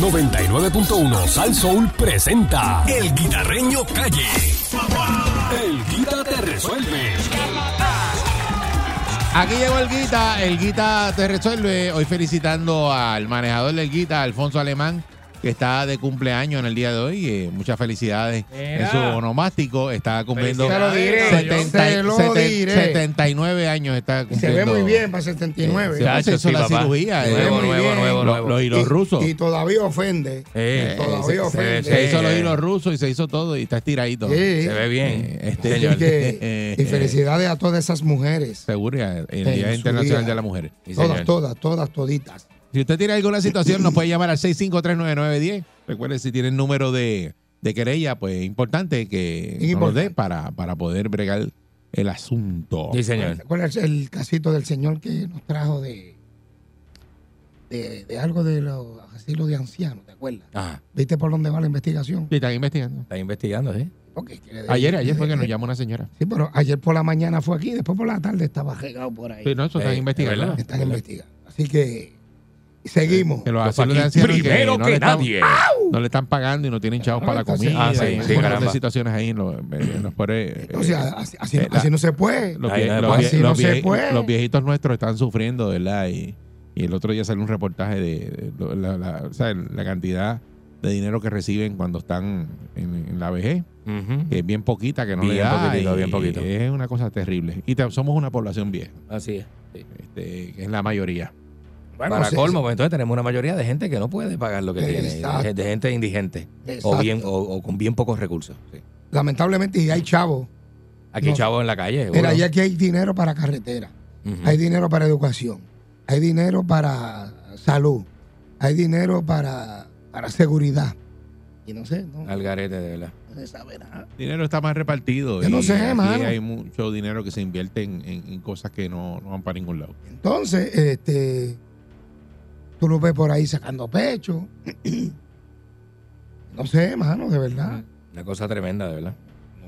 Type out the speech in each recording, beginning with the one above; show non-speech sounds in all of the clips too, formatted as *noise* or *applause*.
99.1 Sal Soul presenta El Guitarreño Calle. El Guita te resuelve. Aquí llegó el Guita, el Guita te resuelve. Hoy felicitando al manejador del Guita, Alfonso Alemán, que está de cumpleaños en el día de hoy. Eh, muchas felicidades en su onomástico. Está cumpliendo Se lo diré, 70 se lo seten- diré. 79 años. Está Se ve muy bien para 79. Se hace eso sí, la papá. cirugía. eh. Nuevo, nuevo, nuevo, Lo- nuevo. los hilos y, rusos. y todavía ofende. Eh, todavía se- se, ofende. Se hizo los eh, hilos rusos y se hizo todo y está estiradito. Se ve bien. Eh, este, señor. que- Eh, *laughs* y felicidades a todas esas mujeres. Seguro, el Día Internacional día. de la Mujer. Sí, todas, todas, todas, toditas. Si usted tiene alguna situación, nos puede llamar al 6539910. Recuerde, si tiene el número de, de querella, pues es importante que nos lo dé para, para poder bregar el asunto. Sí, señor. ¿Cuál es el casito del señor que nos trajo de, de, de algo de los asilos de ancianos? ¿Te acuerdas? Ajá. ¿Viste por dónde va la investigación? Sí, están investigando. Está investigando, ¿sí? Porque quiere Ayer, ayer fue que nos llamó una señora. Sí, pero ayer por la mañana fue aquí, después por la tarde estaba regado por ahí. Sí, no, eso están Eh, investigando. ¿verdad? Están investigando. Así que seguimos. Que los Los asilos de aquí ancianos que primero no que le están- nadie. No le están pagando y no tienen chavos para la comida. Ah, sí, y situaciones ahí. en los- en los por- eh, así, así- eh, la- así no se puede. los, vie- Así los no se puede. los viejitos nuestros están sufriendo, ¿verdad? Y, y el otro día salió un reportaje de, de la, la- o sea, la cantidad de dinero que reciben cuando están en, en la vejez, que es bien poquita, que no le Bien da. poquitito, y bien poquito. Es una cosa terrible. Y te- somos una población vieja, Así es. sí. este, que es la mayoría. Bueno, Para sí, colmo, pues entonces tenemos una mayoría de gente que no puede pagar lo que tiene. Exacto. De, de gente indigente. O, Exacto. bien, o, o con bien pocos recursos. sí. Lamentablemente, y hay chavos. Aquí hay No. chavos en la calle. Mira, seguro. y aquí hay dinero para carretera, hay dinero para educación, hay dinero para salud, hay dinero para, para seguridad. Y no sé, no, Al garete, de verdad. no se sabe nada. El dinero está más repartido. Yo y no sé, aquí mano. hay mucho dinero que se invierte en, en- en cosas que no, no van para ningún lado. Entonces, este, tú lo ves por ahí sacando pecho. *clears throat* no sé, mano, de verdad. Una cosa tremenda, de verdad.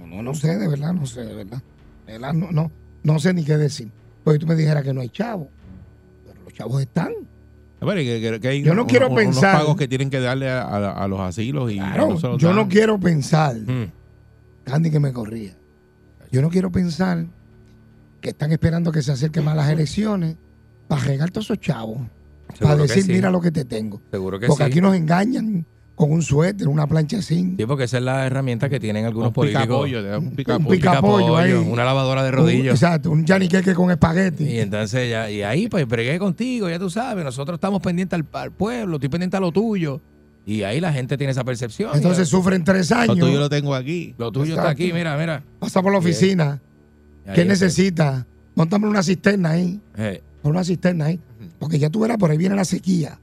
No, no, no sé, de verdad, no sé, de verdad. De verdad, no, no, no sé ni qué decir. Porque tú me dijeras que no hay chavos. Pero los chavos están. Que, hay Yo no quiero unos pensar- pagos que tienen que darle a, a- a los asilos y Claro, no yo dan. no quiero pensar, Mm. Candy que me corría. Yo no quiero pensar que están esperando que se acerquen más las elecciones para regar todos esos chavos. Para decir, sí. mira lo que te tengo. Seguro que Porque sí. aquí nos engañan con un suéter, una plancha así. Sí, porque esa es la herramienta que tienen algunos Un políticos. picapollo, un Un picapollo. ahí. Una lavadora de Un- rodillos. exacto, un yaniqueque con espagueti. Y entonces ya, y ahí pues bregué contigo, ya tú sabes, nosotros estamos pendientes al, al pueblo, estoy pendiente a lo tuyo. Y ahí la gente tiene esa percepción. Entonces sufren tres Lo años. tuyo lo tengo aquí. lo tuyo está aquí, mira, mira. Pasa por la oficina. ¿Qué necesita? Montame una cisterna ahí. Eh, Pon una cisterna ahí. Porque ya tú verás, por ahí viene la sequía.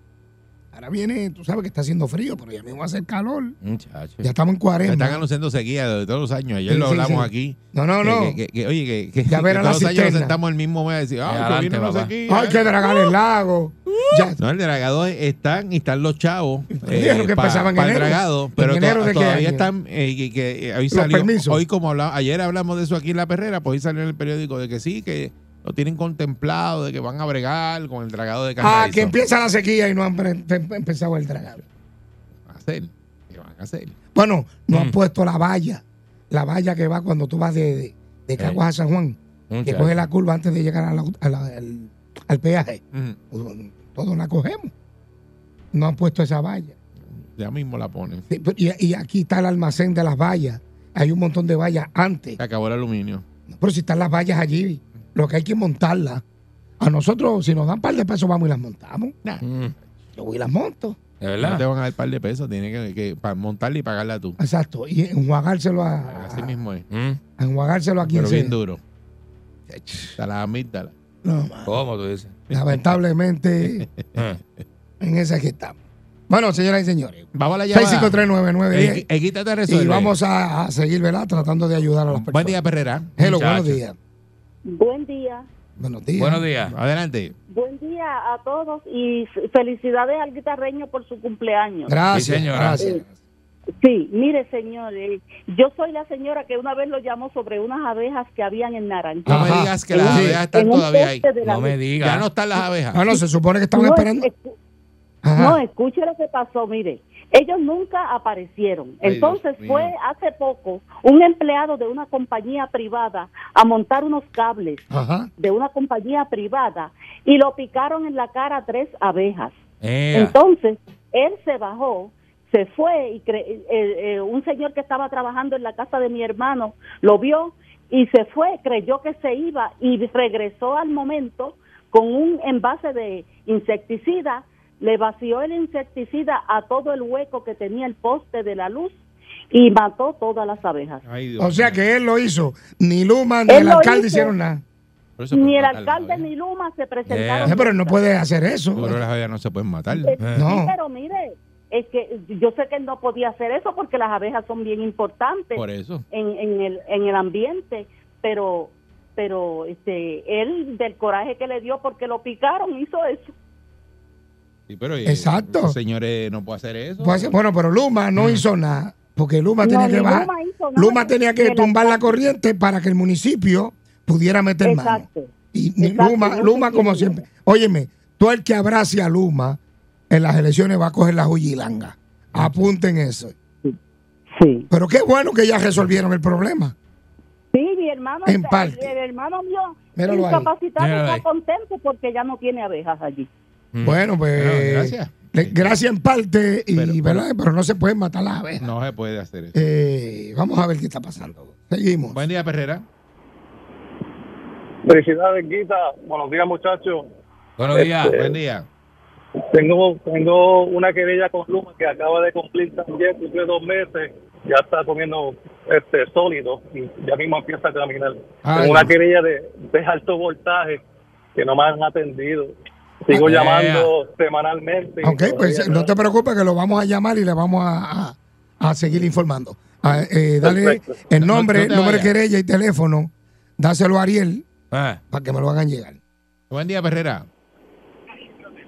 Ahora viene, tú sabes que está haciendo frío, pero ya mismo va a hacer calor. muchacho. Ya estamos en Me 40. Están anunciando sequía de todos los años. Ayer Sí, lo hablamos sí. aquí. No, no, no. Que, que- oye, que, Ya verán todos los años nos sentamos el mismo mes a decir, ah, que viene la sequía. Hay que dragar el lago. Ya, No, el dragado están y están los chavos *laughs* eh, que para el enero. dragado, pero ¿En enero to- de todavía están eh, que, eh, hoy Los salió permisos. hoy como hablamos, ayer hablamos de eso aquí en la perrera, pues hoy salió en el periódico de que sí que lo tienen contemplado de que van a bregar con el dragado de ah, Carrizo. que empieza la sequía y no han empezado el dragado. ¿Qué van a hacer? ¿Qué van a hacer? Bueno, no han Mm. puesto la valla. La valla que va cuando tú vas de, de, de Caguas a San Juan. Que Muchacho. coge la curva antes de llegar a la- a la- al, al peaje. Ujú. Todos la cogemos. No han puesto esa valla. Ya mismo la ponen. Pero- Y, y aquí está el almacén de las vallas. Hay un montón de vallas antes. Se acabó el aluminio. Pero si están las vallas allí, lo que hay que montarlas. A nosotros, si nos dan un par de pesos, vamos y las montamos. Mm, Yo voy y las monto. ¿De No te verdad? van a dar un par de pesos, tienes que, que para montarla y pagarla tú. Exacto. Y enjuagárselo a, Así mismo es. Mm, a enjuagárselo a quien Pero bien sea. duro. Hasta la amígdala. No. ¿Cómo tú dices? Lamentablemente, Eh, *laughs* en esa que estamos. Bueno, señoras y señores. Vamos a la llamada. 6539910. El, el Guita te resuelve. Y vamos a, a seguir, ¿verdad? Tratando de ayudar a las personas. Buen día, Perrera. Hello, Muchacho. buenos días. Buen día. Buenos días. Buenos días. Adelante. Buen día a todos y felicidades al guitarreño por su cumpleaños. Gracias, Sí, señora. gracias. Sí, mire, señor, eh, yo soy la señora que una vez lo llamó sobre unas abejas que habían en Naranja. No me digas que las Sí. abejas están todavía ahí. No me digas. Ya no están las abejas. Ah, no, se supone que estaban No, esperando. No, escuche lo que pasó, mire. Ellos nunca aparecieron. Ay, Entonces fue hace poco un empleado de una compañía privada a montar unos cables Ajá. de una compañía privada y lo picaron en la cara tres abejas. Ea. Entonces, él se bajó, se fue y cre- eh, eh, un señor que estaba trabajando en la casa de mi hermano lo vio y se fue, creyó que se iba y regresó al momento con un envase de insecticida, le vació el insecticida a todo el hueco que tenía el poste de la luz y mató todas las abejas. Ay, O sea que él lo hizo. Ni Luma ni Él el alcalde hizo. hicieron nada. Ni el alcalde ni Luma se presentaron. pero él no puede hacer eso. Seguro las abejas no se pueden matar. Eh. No. Sí, pero mire, es que yo sé que él no podía hacer eso porque las abejas son bien importantes Por eso. en, en el en el ambiente, pero pero este él del coraje que le dio porque lo picaron hizo eso. Sí, pero Exacto. ese señor eh, no puede hacer eso. Puede bueno, pero Luma no hizo nada. Porque Luma No, tenía que bajar. Luma hizo nada, Luma tenía que tumbar la corriente para que el municipio pudiera meter mano. Exacto. Y ni Exacto, Luma, Luma como siempre. Óyeme, tú el que abrace a Luma en las elecciones va a coger la huyilanga. Apunten eso. Sí. Pero qué bueno que ya resolvieron el problema. Sí, mi hermano, En parte. el, hermano mío incapacitado está contento porque ya no tiene abejas allí. Mm. Bueno, pues. Bueno, gracias. gracias en parte, y, Pero- no se pueden matar las abejas. No se puede hacer eso. Eh, vamos a ver qué está pasando. Seguimos. Buen día, Perrera. Felicidades, Guita. Buenos días, muchachos. Buenos días. Este, Buen día. Tengo, tengo una querella con Luma que acaba de cumplir también, cumple dos meses. Ya está comiendo este sólido y ya mismo empieza a caminar. Ay. Tengo una querella de, de alto voltaje que no me han atendido. Sigo Ah, llamando semanalmente. Ok, pues no te preocupes que lo vamos a llamar y le vamos a, a- a seguir informando. Ah, eh, dale Perfecto. el No- nombre, no te número de vayas. querella y teléfono. Dáselo a Ariel Ah, para que me lo hagan llegar. Buen día, Perrera.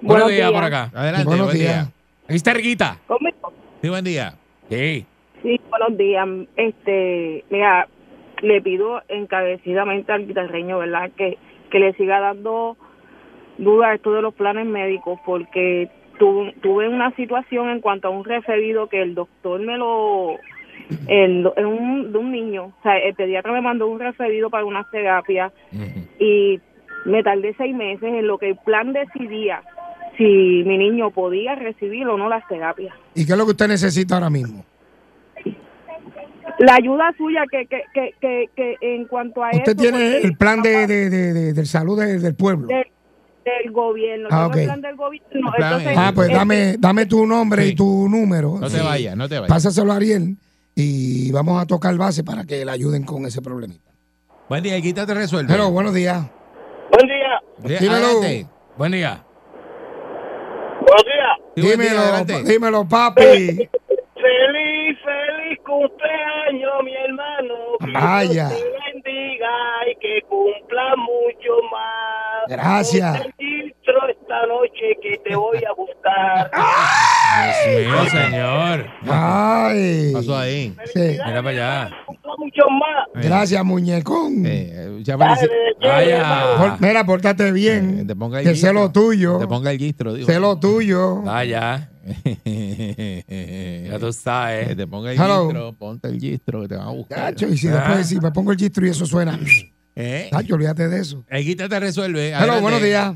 buenos Buenos días días. por acá. Adelante, Buenos buen días. día. Aquí está Erguita. Conmigo. Sí, buen día. Sí. Sí, buenos días. Este, mira, le pido encarecidamente al guitarreño, ¿verdad? Que, que le siga dando duda a esto de los planes médicos, porque tu- tuve una situación en cuanto a un referido que el doctor me lo. El, un, de un niño, o sea, el pediatra me mandó un referido para una terapia Ujú. y me tardé seis meses en lo que el plan decidía si mi niño podía recibir o no las terapias. ¿Y qué es lo que usted necesita ahora mismo? la ayuda suya que que, que, que, que en cuanto a Usted eso, tiene el plan de, de, de, de- de salud de- del pueblo. del, del gobierno Ah, tengo el ok. plan del gobierno plan entonces Ah, pues este, dame, dame tu nombre Sí. y tu número. No te vayas, no te vayas. Pásaselo a Ariel y vamos a tocar base para que le ayuden con ese problemita. Buen día, Guita te resuelve. Hello, buenos días. Buen día. Dímelo. adelante. Buen día. Buenos días. Sí, día, dímelo, adelante. dímelo, papi. Feliz, feliz cumpleaños, mi hermano. Que Vaya. Dios te bendiga y que cumpla mucho más. Gracias. Ponte el registro esta noche que te voy a buscar. *laughs* Dios mío, señor. Ay. ¿Qué pasó ahí? Sí. Mira para allá. Mucho más. Gracias, muñecón. Eh, muchas felici- Vaya. Por- mira, pórtate Eh, bien. te ponga el que sé lo tuyo. Te ponga el guistro, digo. Sé lo tuyo. Vaya. *laughs* Ya tú Que sabes. te ponga el Hello. gistro, ponte el gistro que te van a buscar. Tacho, y si Ah. después si me pongo el gistro y eso suena. *laughs* ¿Eh? Tacho, olvídate de eso. El Guita te resuelve. Hello, Adelante. buenos días.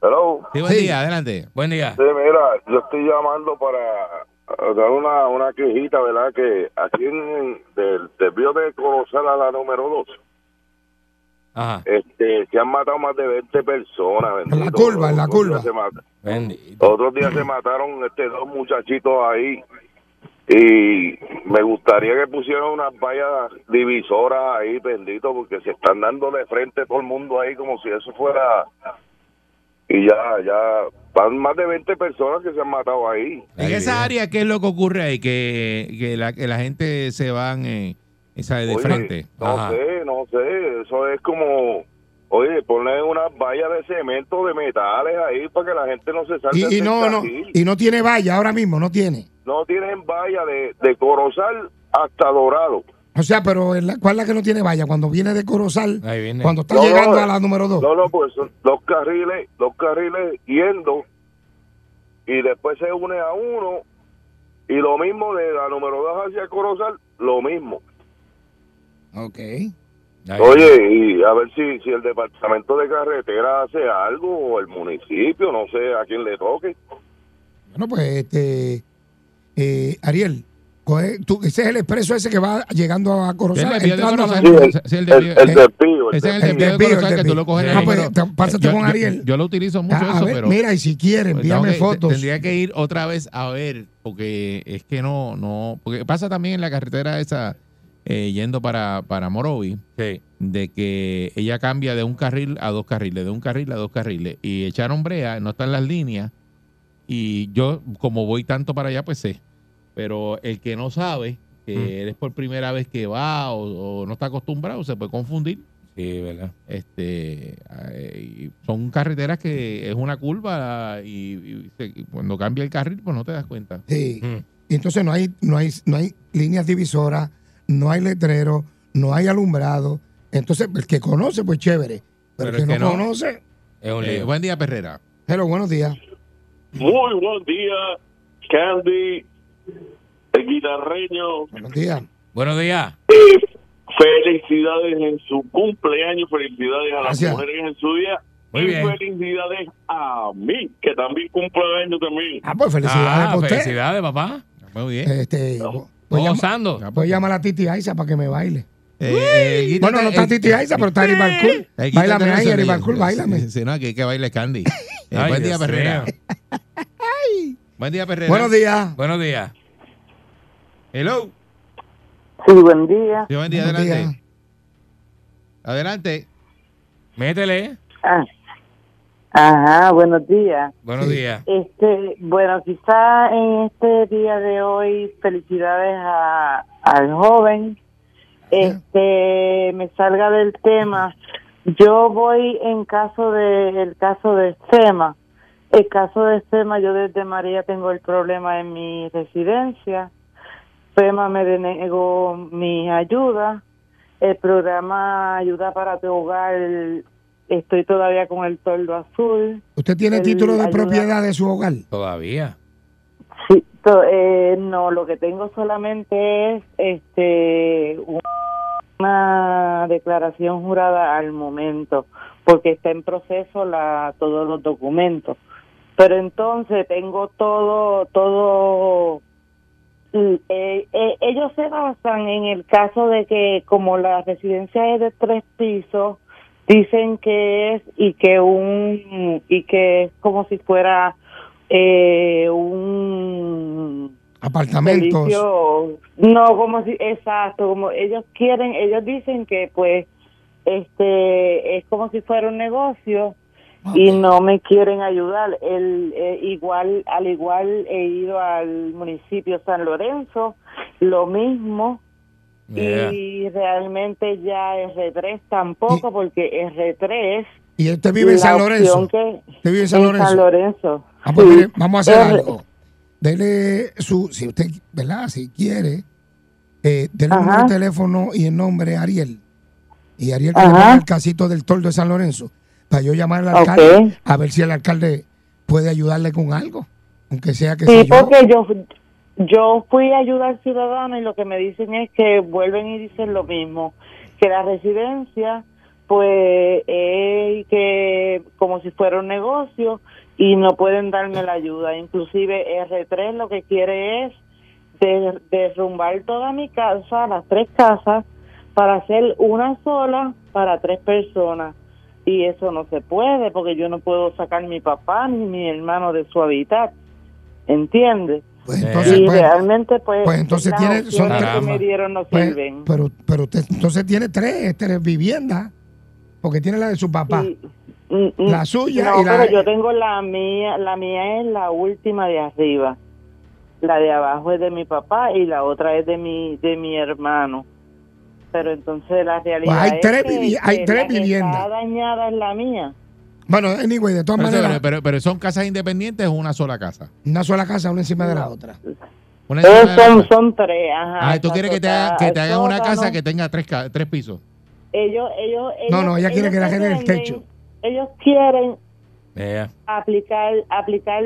Hello. Sí, buen Sí. día, adelante. Buen día. Sí, mira, yo estoy llamando para dar una, una quejita, ¿verdad? Que aquí en, del desvío de Corozal a la número 2, Ajá. este, se han matado más de 20 personas. En la bendito. curva, en la curva. Bendito. Otros días se mataron este, dos muchachitos ahí. Y me gustaría que pusieran unas vallas divisoras ahí, bendito, porque se están dando de frente todo el mundo ahí como si eso fuera... Y ya, ya, van más de 20 personas que se han matado ahí. En esa área, ¿qué es lo que ocurre ahí? Que, que, la, que la gente se van eh, esa de Oye, frente. No Ajá. sé, no sé. Eso es como, oye, poner unas vallas de cemento, de metales ahí para que la gente no se salga. Y, y no, no, y no tiene valla ahora mismo, no tiene. No tienen valla de, de Corozal hasta Dorado. O sea, pero en la- ¿cuál es la que no tiene valla? Cuando viene de Corozal, Ahí viene. cuando está No, llegando a la número 2. No, no, pues son dos carriles, dos carriles yendo y después se une a uno y lo mismo de la número 2 hacia el Corozal, lo mismo. Ok. Ahí. Oye, y a ver si, si el departamento de carretera hace algo o el municipio, no sé a quién le toque. Bueno, pues, este, eh, Ariel, coge- tú- ese es el expreso ese que va llegando a Corozal. el desvío de Corozal. El, desvío- Ese es el desvío. de Corozal que tú lo coges en Ah, el pues, pásate yo, con Ariel. Yo, lo utilizo mucho Ah, eso, ver, pero... mira, y si quiere, pues envíame fotos. Tendría que ir otra vez a ver, porque es que no, no, porque pasa también en la carretera esa, eh, yendo para, para Morovi, Sí. de que ella cambia de un carril a dos carriles, de un carril a dos carriles, y echaron brea, no están las líneas, y yo, como voy tanto para allá, pues sé. Pero el que no sabe, que Mm. eres por primera vez que va o, o no está acostumbrado, se puede confundir. Sí, ¿verdad? Este, son carreteras que es una curva y, y se- y cuando cambia el carril, pues no te das cuenta. Sí. Mm. Y entonces no hay, no hay, no hay líneas divisoras, no hay letrero, no hay alumbrado. Entonces, el que conoce, pues chévere. Pero, Pero el el que, que no, no- conoce, Es un Eh, buen día, Perrera. hello, buenos días. Muy buen día, Candy, el guitarreño. Buenos días. Buenos días. Eh, felicidades en su cumpleaños, felicidades a las Gracias. mujeres en su día. Muy y bien. felicidades a mí, que también cumple años también. Ah, pues felicidades Ah, usted. felicidades, papá. Muy bien. Este, No. voy, a llamar, Gozando. Voy a llamar a Titi Aiza para que me baile. Eh, guita- Bueno, no está Titi Aiza, pero está Ari Barcool. te ahí. Ari Barcool, bailame. Sí, no, que, que baile Candy. Eh, Ay, buen día, Perrera. *laughs* Buen día, Perrera. Buenos días. Buenos días. Hello. Sí, buen día. Sí, buen día, Buenos adelante. días. Adelante. Métele. Ah. Ajá, buenos días. Buenos Sí. días. Este, bueno, quizá en este día de hoy felicidades a, al joven. Este, me salga del tema. Yo voy en caso de el caso de FEMA. El caso de FEMA, yo desde María tengo el problema en mi residencia. FEMA me denegó mi ayuda. El programa Ayuda para tu Hogar, estoy todavía con el toldo azul. ¿Usted tiene El título de ayuda- propiedad de su hogar? Todavía. Sí, to- eh, no, lo que tengo solamente es este una declaración jurada al momento, porque está en proceso la todos los documentos. Pero entonces tengo todo todo eh, eh, ellos se basan en el caso de que como la residencia es de tres pisos dicen que es y que un y que es como si fuera eh, un Apartamentos. servicio no como si exacto como ellos quieren ellos dicen que pues este es como si fuera un negocio y no me quieren ayudar el eh, igual al igual he ido al municipio San Lorenzo lo mismo Yeah. y realmente ya R3 tampoco porque R3 ¿Y usted vive en San Lorenzo? que ¿Usted vive en San en Lorenzo? San Lorenzo Ah, pues Sí. mire, vamos a hacer R- algo. Dele su, si usted, ¿verdad? Si quiere, eh, dele el teléfono y el nombre Ariel. Y Ariel que le el casito del toldo de San Lorenzo. Para yo llamar al alcalde a ver si el alcalde puede ayudarle con algo. Aunque sea que Sí, yo. porque yo yo fui a ayudar al ciudadano y lo que me dicen es que vuelven y dicen lo mismo, que la residencia pues es que como si fuera un negocio y no pueden darme la ayuda. Inclusive R3 lo que quiere es de- derrumbar toda mi casa, las tres casas, para hacer una sola para tres personas. Y eso no se puede porque yo no puedo sacar mi papá ni mi hermano de su hábitat. ¿Entiendes? Pues entonces, y pues, realmente, pues, pues entonces tiene- son que me dieron no pues, sirven. pero, pero usted entonces tiene tres, tres viviendas. Porque tiene la de su papá. Mm, mm, La suya no, y la- pero yo tengo la mía, la mía es la última de arriba. La de abajo es de mi papá y la otra es de mi de mi hermano. Pero entonces la realidad Pues hay es tres que, vivi- hay que tres la que viviendas. Está dañada es la mía. Bueno, anyway, de todas Pero, maneras, pero, pero- pero son casas independientes o una sola casa. una sola casa, una encima de la No. otra. Una de la son, otra. son tres, ajá. Ah, tú quieres que te, haga- que te hagan una casa que tenga tres, tres pisos. ellos, ellos, No, ellos- no, ella quiere ellos que le arreglen el techo. Ellos quieren Yeah. aplicar aplicar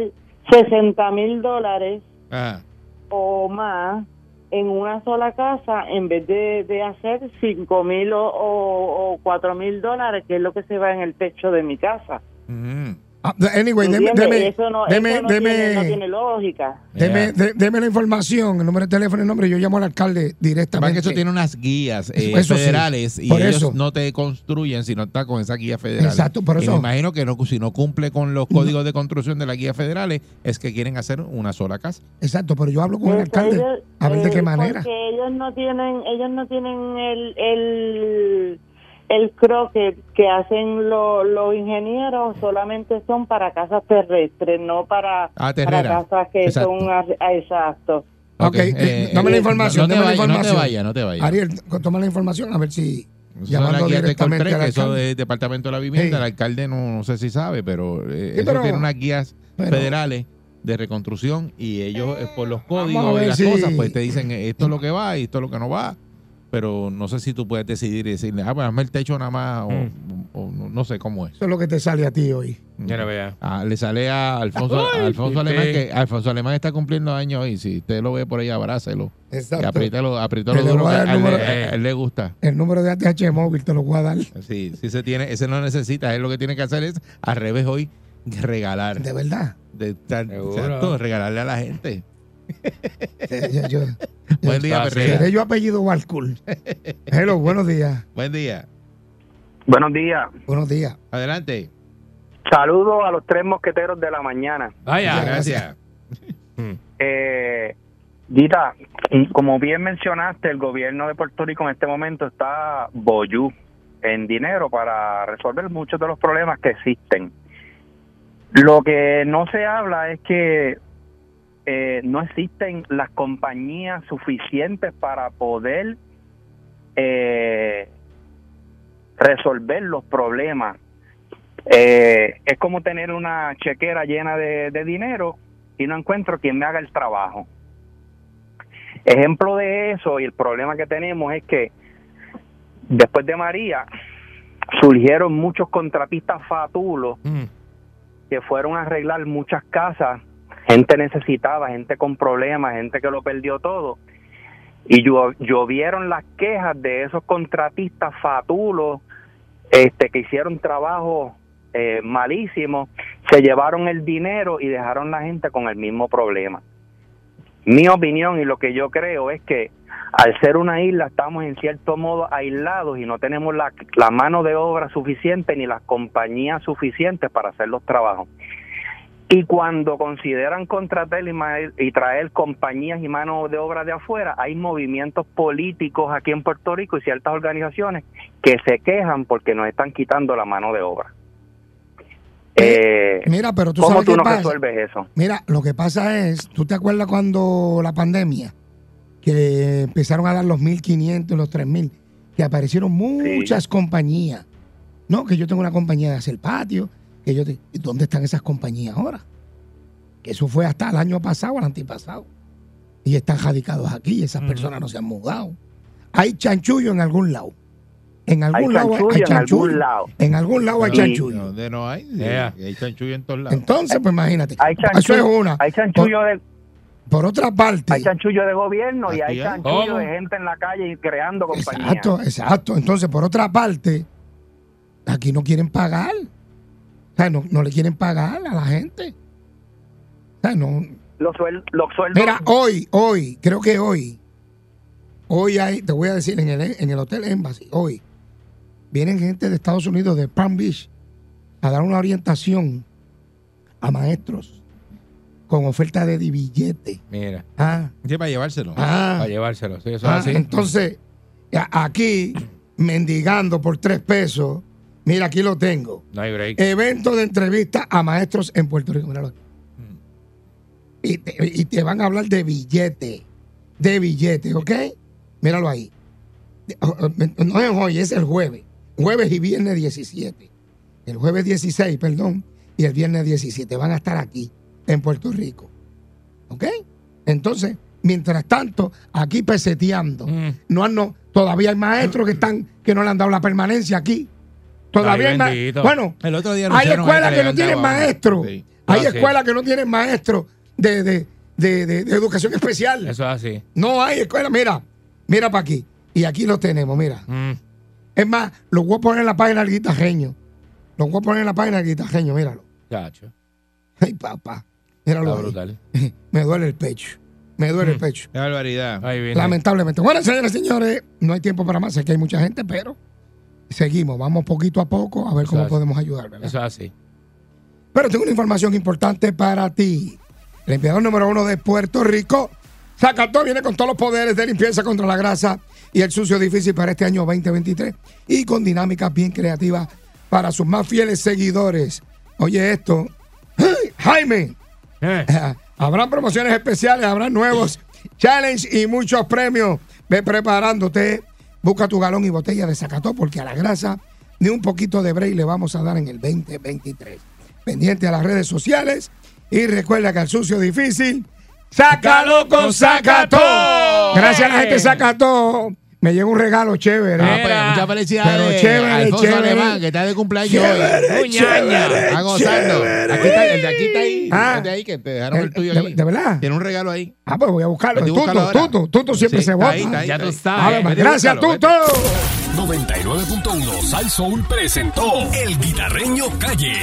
60 mil dólares Ah, o más en una sola casa en vez de, de hacer 5 mil o, o, 4 mil dólares, que es lo que se va en el techo de mi casa. mm. Ah, anyway, deme, deme, eso no, deme, eso no deme- tiene, no tiene lógica. deme- de- deme la información, el número de teléfono y el nombre. Yo llamo al alcalde Para directamente. que eso tiene unas guías eh, Eso sí. federales y Por ellos eso. no te construyen si no está con esa guía federal. Exacto, por Y eso. me imagino que no, si no cumple con los códigos de construcción de la guía federales es que quieren hacer una sola casa. Exacto, pero yo hablo con el Pues alcalde ellos, a ver de qué eh, manera. Porque ellos no tienen, ellos no tienen el, el, el croquet que hacen lo- los ingenieros, solamente son para casas terrestres, no para, Ah, para casas que Exacto. son ah, exacto. Ok, eh, dame la eh, información. No, no te dame la vayas, no te vayas, no te vayas. Ariel, toma la información a ver si llamando de directamente Coltré, al que eso es Departamento de la Vivienda. Sí. El alcalde no, no sé si sabe, pero, eh, Sí, eso tiene unas guías pero- federales de reconstrucción y ellos eh, por los códigos y las si- cosas pues te dicen eh, esto es lo que va y esto es lo que no va. Pero no sé si tú puedes decidir y decirle, ah, pues hazme el techo nada más o, Mm. o no, no sé cómo es. Eso es lo que te sale a ti hoy. Ya no vea. Ah, le sale a Alfonso, a Alfonso Alemán que Alfonso Alemán está cumpliendo años hoy. Si usted lo ve por ahí, abrácelo. Y Exacto. apriétalo, apriétalo Que le duro. que a él, le- número- a él le gusta. El número de ATH móvil te lo voy a dar. Sí, sí se tiene, ese no necesita, él lo que tiene que hacer es al revés hoy regalar. De verdad. De, exacto, regalarle a la gente. Eh, yo- yo- *laughs* Buen día, Perrera. Seré yo apellido Walcool. Hello, buenos días. Buen día. Buenos días. Buenos días. Adelante. Saludos a los tres mosqueteros de la mañana. Vaya. Gracias. *laughs* Eh, Gita, y como bien mencionaste, el gobierno de Puerto Rico en este momento está boyú en dinero para resolver muchos de los problemas que existen. Lo que no se habla es que eh, no existen las compañías suficientes para poder eh, resolver los problemas. Eh, es como tener una chequera llena de, de dinero y no encuentro quien me haga el trabajo. Ejemplo de eso y el problema que tenemos es que después de María surgieron muchos contratistas fatulos Mm. que fueron a arreglar muchas casas, gente necesitada, gente con problemas, gente que lo perdió todo. Y llo- llovieron las quejas de esos contratistas fatulos este, que hicieron trabajo eh, malísimo, se llevaron el dinero y dejaron la gente con el mismo problema. Mi opinión y lo que yo creo es que al ser una isla estamos en cierto modo aislados y no tenemos la, la mano de obra suficiente ni las compañías suficientes para hacer los trabajos. Y cuando consideran contratar y, traer compañías y mano de obra de afuera, hay movimientos políticos aquí en Puerto Rico y ciertas organizaciones que se quejan porque nos están quitando la mano de obra. Eh, Mira, pero tú ¿Cómo sabes tú no pasa. resuelves eso? Mira, lo que pasa es, ¿tú te acuerdas cuando la pandemia, que empezaron a dar los 1.500 y los 3.000, que aparecieron muchas compañías? No, que yo tengo una compañía de hacer patio, que yo te- ¿y ¿Dónde están esas compañías ahora? Que eso fue hasta el año pasado, el antipasado. Y están radicados aquí, y esas personas no se han mudado. Hay chanchullo en algún lado. En algún Hay lado chanchullo hay en chanchullo. algún lado. En algún lado hay chanchullo. ¿Dónde no hay? Sí, Yeah. Hay chanchullo en todos lados. Entonces, pues imagínate. Hay Eso es chanchullo, una. hay chanchullo de Por otra parte. hay chanchullo de gobierno y Aquí hay hay. chanchullo ¿Cómo? de gente en la calle y creando compañías. Exacto, exacto. Entonces, por otra parte, aquí no quieren pagar. O sea, no, no le quieren pagar a la gente. O sea, no. Los, suel- los sueldos Mira, hoy, hoy, creo que hoy, hoy hay, te voy a decir, en el, en el Hotel Embassy, hoy, vienen gente de Estados Unidos, de Palm Beach, a dar una orientación a maestros con oferta de billete. Mira, Ah, Sí, para llevárselo. ah. para llevárselo. Sí, eso Ah, es así. Entonces, aquí, mendigando por tres pesos, mira, aquí lo tengo. No hay break. Evento de entrevista a maestros en Puerto Rico. Míralo aquí. Y te, y te van a hablar de billete. De billete, ¿ok? Míralo ahí. No es hoy, es el jueves. Jueves y viernes 17. El jueves 16, perdón, y el viernes 17. Van a estar aquí, en Puerto Rico. ¿Ok? Entonces, mientras tanto, aquí peseteando. Mm. No, no, todavía hay maestros que están que no le han dado la permanencia aquí. Todavía Ay, hay. Bueno, El otro día hay ahí escuelas que no tienen. Sí. Hay escuelas que no tienen maestros de, de, de, educación especial. Eso es así. No hay escuela. Mira, mira para aquí. Y aquí lo tenemos, mira. Mm. Es más, lo voy a poner en la página del guitarreño. Lo voy a poner en la página del guitarreño, míralo. Chacho. Ay, papá. Míralo brutal. *laughs* Me duele el pecho. Me duele el pecho. Qué barbaridad. Ahí viene. Lamentablemente. Bueno, señores y señores, no hay tiempo para más. Sé que hay mucha gente, pero seguimos. Vamos poquito a poco a ver cómo Eso podemos ayudar, ¿verdad? Eso es así. Pero tengo una información importante para ti. El limpiador número uno de Puerto Rico, Zacató, viene con todos los poderes de limpieza contra la grasa y el sucio difícil para este año 2023 y con dinámicas bien creativas para sus más fieles seguidores. Oye esto, ¡Ay, *gasps* Jaime, Eh. *laughs* habrán promociones especiales, habrán nuevos *laughs* challenge y muchos premios. Ve preparándote, busca tu galón y botella de Zacató porque a la grasa ni un poquito de break le vamos a dar en el 2023 pendiente a las redes sociales y recuerda que al sucio difícil, sácalo con Zacató. Gracias a la gente Zacató. Me llegó un regalo chévere. Ah, pues, muchas felicidades Pero chévere, Alfonso chévere. Alemán, que está de cumpleaños Chévere, hoy. Chévere, está gozando. chévere. Aquí está, el de aquí está ahí. Ah. El de ahí, que te dejaron el, El- tuyo de- ahí. de verdad? Tiene un regalo ahí. Ah, pues voy a buscarlo. Tuto. Tuto, Tuto siempre Sí, se vota. ahí, está ahí, Ya está tú sabes. Vete, Gracias, Tuto. 99.1 Sal Soul presentó El Guitarreño Calle.